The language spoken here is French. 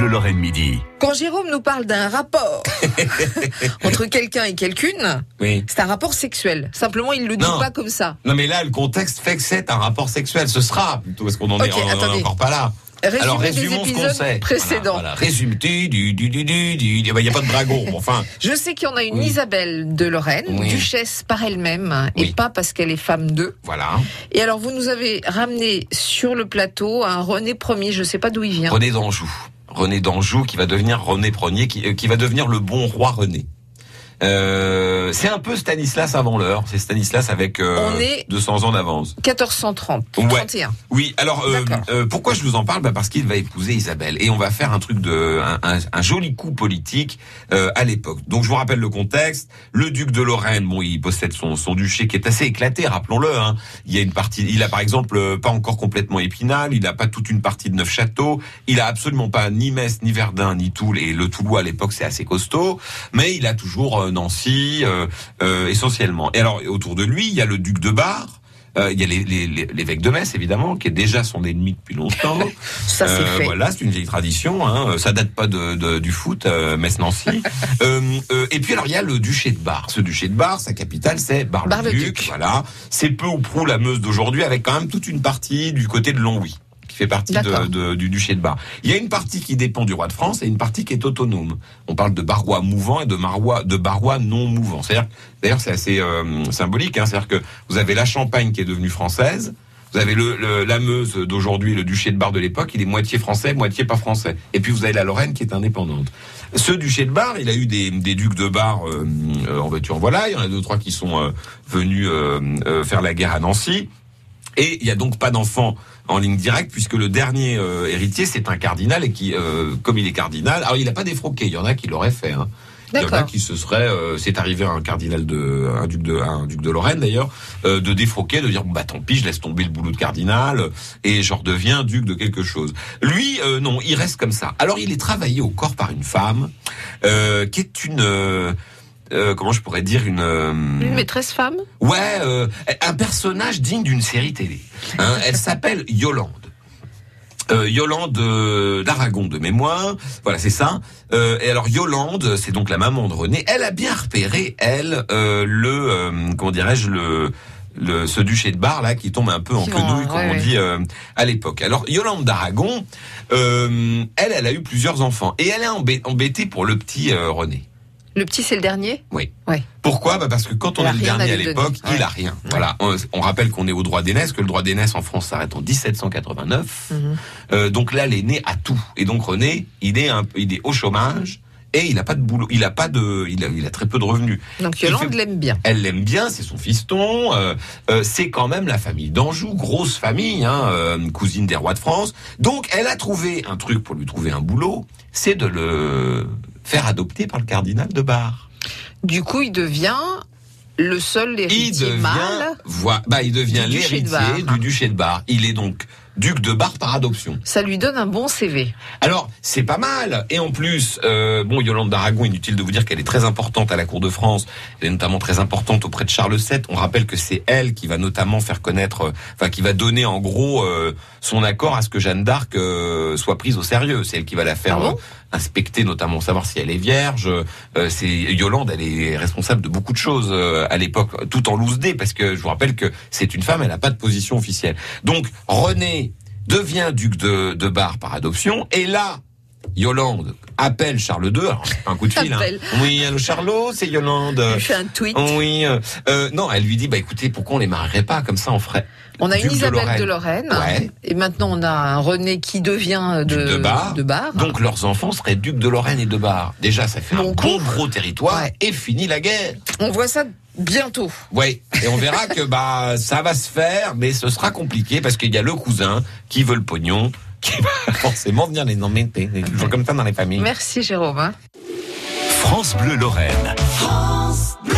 Bleu Lorraine Midi. Quand Jérôme nous parle d'un rapport entre quelqu'un et quelqu'une, Oui. c'est un rapport sexuel. Simplement, il le dit Non. pas comme ça. Non mais là, le contexte fait que c'est un rapport sexuel. Ce sera plutôt parce qu'on en est, Ok, on en est encore pas là. Résumé Alors des résumons ce qu'on sait. précédents. Voilà, voilà. Résume. Du, du, du, du, du. Il n'y a pas de dragon. Enfin, Je sais qu'il y en a une Oui. Isabelle de Lorraine, Oui. duchesse par elle-même, et pas parce qu'elle est femme d'eux. voilà. Et alors, vous nous avez ramené sur le plateau un René Ier, je sais pas d'où il vient. René d'Anjou. René d'Anjou qui va devenir René Ier, qui, euh, qui va devenir le bon roi René. Euh, c'est un peu Stanislas avant l'heure. C'est Stanislas avec euh, On est- 200 ans d'avance. 1430, Ouais. 31. Oui, alors euh, euh, pourquoi je vous en parle? Bah Parce qu'il va épouser Isabelle et on va faire un truc de un, un- un joli coup politique euh, à l'époque. Donc je vous rappelle le contexte. Le duc de Lorraine, bon, il possède son, son duché qui est assez éclaté, rappelons-le. Hein. Il y a une partie, il a par exemple euh, pas encore complètement Épinal, il n'a pas toute une partie de Neufchâteau, il a absolument pas ni Metz, ni Verdun, ni Toul et le Toulois à l'époque c'est assez costaud, mais il a toujours euh, Nancy euh, euh, essentiellement. Et alors autour de lui, il y a le duc de Bar. Euh, il y a les- les- les- l'évêque de Metz, évidemment, qui est déjà son ennemi depuis longtemps. Ça, c'est Euh. Voilà, c'est une vieille tradition. Hein. Ça date pas de, de- du foot, euh, Metz-Nancy. euh, euh, et puis alors il y a le duché de Bar. Ce duché de Bar, sa capitale c'est Bar-le-Duc. Voilà, c'est peu ou prou la Meuse d'aujourd'hui, avec quand même toute une partie du côté de Longwy fait partie de, de- du duché de Bar. Il y a une partie qui dépend du roi de France et une partie qui est autonome. On parle de Barrois mouvant et de Marois, de Barrois non mouvant. C'est-à-dire, d'ailleurs, c'est assez euh, symbolique. Hein, C'est-à-dire que vous avez la Champagne qui est devenue française. Vous avez le, le- la Meuse d'aujourd'hui, le duché de Bar de l'époque, il est moitié français, moitié pas français. Et puis vous avez la Lorraine qui est indépendante. Ce duché de Bar, il a eu des, des ducs de Bar euh, euh, en voiture. Voilà, il y en a deux trois qui sont euh, venus euh, faire la guerre à Nancy. Et il n'y a donc pas d'enfant en ligne directe puisque le dernier euh, héritier c'est un cardinal et qui, euh, comme il est cardinal, alors il n'a pas défroqué. Il y en a qui l'auraient fait. Hein. Il y en a qui se seraient, euh, c'est arrivé à un cardinal de, un duc de, un duc de Lorraine d'ailleurs, euh, de défroquer, de dire bon, bah tant pis, je laisse tomber le boulot de cardinal euh, et je redeviens duc de quelque chose. Lui, euh, non, il reste comme ça. Alors il est travaillé au corps par une femme euh, qui est une, euh, comment je pourrais dire une, euh, Une maîtresse femme Ouais, euh, un personnage digne d'une série télé. Hein, elle s'appelle Yolande. Yolande d'Aragon de mémoire, voilà c'est ça. Et alors Yolande, c'est donc la maman de René. Elle a bien repéré elle le comment dirais-je le le, ce duché de Bar là qui tombe un peu en Qui quenouille comme ouais, on ouais. dit euh, à l'époque. Alors Yolande d'Aragon, euh, elle elle a eu plusieurs enfants et elle est embê- embêtée pour le petit euh, René. Le petit, c'est le dernier Oui. Ouais. Pourquoi? Bah Parce que quand on est le dernier à l'époque, il a Ouais. rien. Voilà. On, on rappelle qu'on est au droit d'aînesse, que le droit d'aînesse en France s'arrête en 1789. Mhm. Euh, donc là, l'aîné a tout. Et donc René, il est, un, il est au chômage et il a pas de boulot. Il a pas de, il a, il a très peu de revenus. Donc Yolande l'aime bien. Elle l'aime bien, c'est son fiston. euh, euh, c'est quand même la famille d'Anjou, grosse famille, hein, cousine des rois de France. Donc elle a trouvé un truc pour lui trouver un boulot, c'est de le faire adopter par le cardinal de Bar. Du coup, il devient le seul il héritier devient, mâle. bah, il devient de l'héritier du duché de Bar. Il est donc duc de Bar par adoption. Ça lui donne un bon CV. Alors, c'est pas mal. Et en plus, euh, bon, Yolande d'Aragon, inutile de vous dire qu'elle est très importante à la cour de France. Elle est notamment très importante auprès de Charles VII. On rappelle que c'est elle qui va notamment faire connaître, euh, enfin, qui va donner en gros euh, son accord à ce que Jeanne d'Arc euh, soit prise au sérieux. C'est elle qui va la faire Ah bon? Inspecter, notamment savoir si elle est vierge. Euh, c'est Yolande, elle est responsable de beaucoup de choses euh, à l'époque, tout en loose dé, parce que je vous rappelle que c'est une femme, elle n'a pas de position officielle. Donc René devient duc de, de Bar par adoption, et là, Yolande appelle Charles II. Alors c'est pas un coup de fil. Hein. Oui, allô Charlot, c'est Yolande. Il fait un tweet. Oui, euh, euh, non, elle lui dit bah écoutez, pourquoi on les marierait pas comme ça, on ferait. On a une de Isabelle de Lorraine. Ouais. Et maintenant, on a un René qui devient de, de Bar. de Bar. Donc leurs enfants seraient ducs de Lorraine et de Bar. Déjà, ça fait Bon un bon gros territoire Ouais. et fini la guerre. On voit ça bientôt. Oui, et on verra que bah ça va se faire, mais ce sera compliqué parce qu'il y a le cousin qui veut le pognon, qui va forcément venir les nommer. C'est toujours comme ça dans les familles. Merci Jérôme. hein. France Bleu Lorraine. France Bleu.